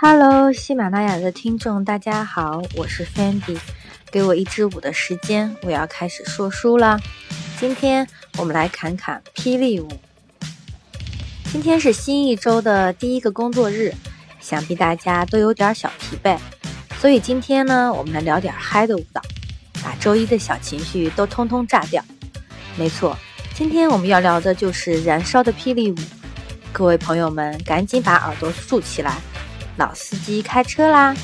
Hello，喜马拉雅的听众，大家好，我是 Fendi。给我一支舞的时间，我要开始说书了。今天我们来侃侃霹雳舞。今天是新一周的第一个工作日，想必大家都有点小疲惫，所以今天呢，我们来聊点嗨的舞蹈，把周一的小情绪都通通炸掉。没错，今天我们要聊的就是燃烧的霹雳舞。各位朋友们，赶紧把耳朵竖起来，老司机开车啦！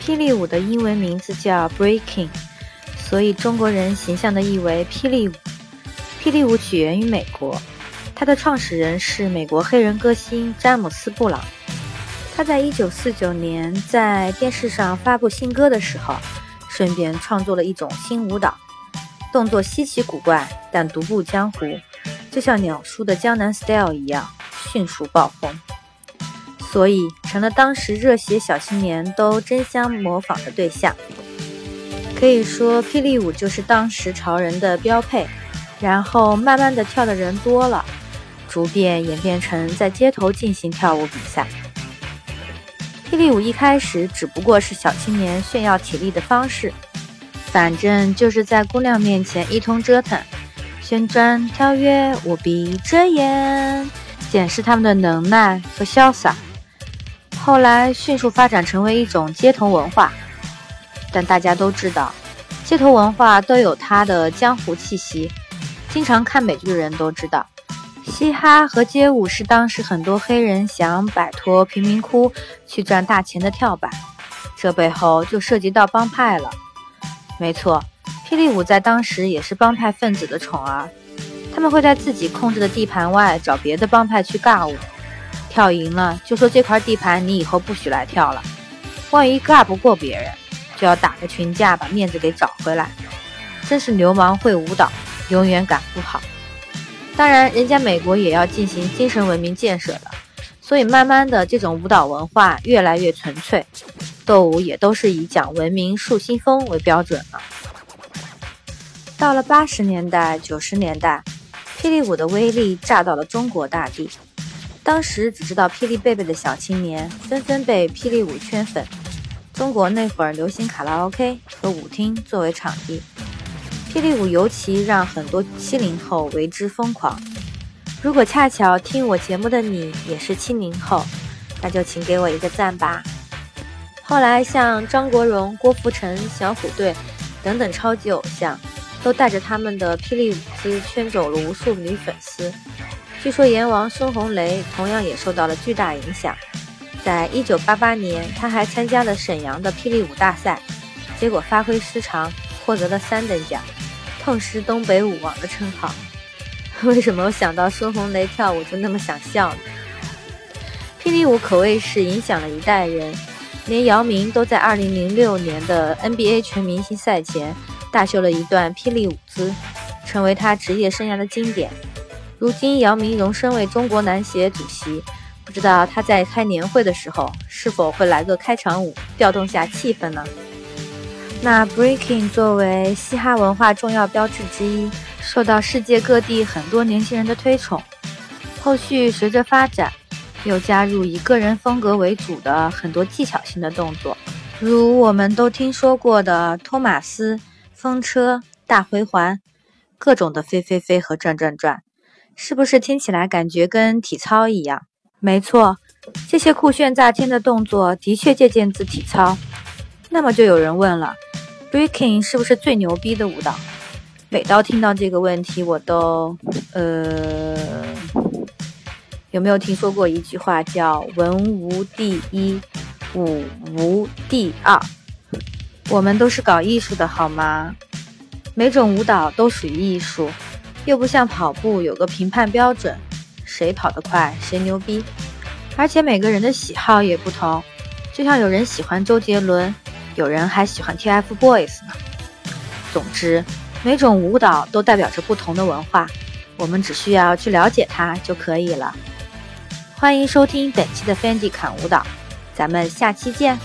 霹雳舞的英文名字叫 Breaking，所以中国人形象的译为霹雳舞。霹雳舞起源于美国，它的创始人是美国黑人歌星詹姆斯·布朗。他在1949年在电视上发布新歌的时候，顺便创作了一种新舞蹈，动作稀奇古怪，但独步江湖，就像鸟叔的江南 Style 一样，迅速爆红。所以成了当时热血小青年都争相模仿的对象。可以说，霹雳舞就是当时潮人的标配。然后慢慢的跳的人多了，逐渐演变成在街头进行跳舞比赛。霹雳舞一开始只不过是小青年炫耀体力的方式，反正就是在姑娘面前一通折腾，旋转跳跃，我闭着眼，显示他们的能耐和潇洒。后来迅速发展成为一种街头文化，但大家都知道，街头文化都有它的江湖气息。经常看美剧的人都知道，嘻哈和街舞是当时很多黑人想摆脱贫民窟去赚大钱的跳板。这背后就涉及到帮派了。没错，霹雳舞在当时也是帮派分子的宠儿，他们会在自己控制的地盘外找别的帮派去尬舞。跳赢了就说这块地盘你以后不许来跳了，万一尬不过别人，就要打个群架把面子给找回来。真是流氓会舞蹈，永远赶不好。当然，人家美国也要进行精神文明建设的，所以慢慢的这种舞蹈文化越来越纯粹，斗舞也都是以讲文明树新风为标准了。到了八十年代、九十年代，霹雳舞的威力炸到了中国大地。当时只知道霹雳贝贝的小青年纷纷被霹雳舞圈粉。中国那会儿流行卡拉 OK 和舞厅作为场地，霹雳舞尤其让很多七零后为之疯狂。如果恰巧听我节目的你也是七零后，那就请给我一个赞吧。后来像张国荣、郭富城、小虎队等等超级偶像，都带着他们的霹雳舞姿圈走了无数女粉丝。据说阎王孙红雷同样也受到了巨大影响，在一九八八年，他还参加了沈阳的霹雳舞大赛，结果发挥失常，获得了三等奖，痛失东北舞王的称号。为什么我想到孙红雷跳舞就那么想笑呢？霹雳舞可谓是影响了一代人，连姚明都在二零零六年的 NBA 全明星赛前大秀了一段霹雳舞姿，成为他职业生涯的经典。如今，姚明荣升为中国男协主席，不知道他在开年会的时候是否会来个开场舞，调动下气氛呢？那 Breaking 作为嘻哈文化重要标志之一，受到世界各地很多年轻人的推崇。后续随着发展，又加入以个人风格为主的很多技巧性的动作，如我们都听说过的托马斯、风车、大回环，各种的飞飞飞和转转转。是不是听起来感觉跟体操一样？没错，这些酷炫炸天的动作的确借鉴自体操。那么就有人问了，Breaking 是不是最牛逼的舞蹈？每到听到这个问题，我都……呃，有没有听说过一句话叫“文无第一，武无第二”？我们都是搞艺术的好吗？每种舞蹈都属于艺术。又不像跑步有个评判标准，谁跑得快谁牛逼，而且每个人的喜好也不同，就像有人喜欢周杰伦，有人还喜欢 TFBOYS 呢。总之，每种舞蹈都代表着不同的文化，我们只需要去了解它就可以了。欢迎收听本期的 Fendi 侃舞蹈，咱们下期见。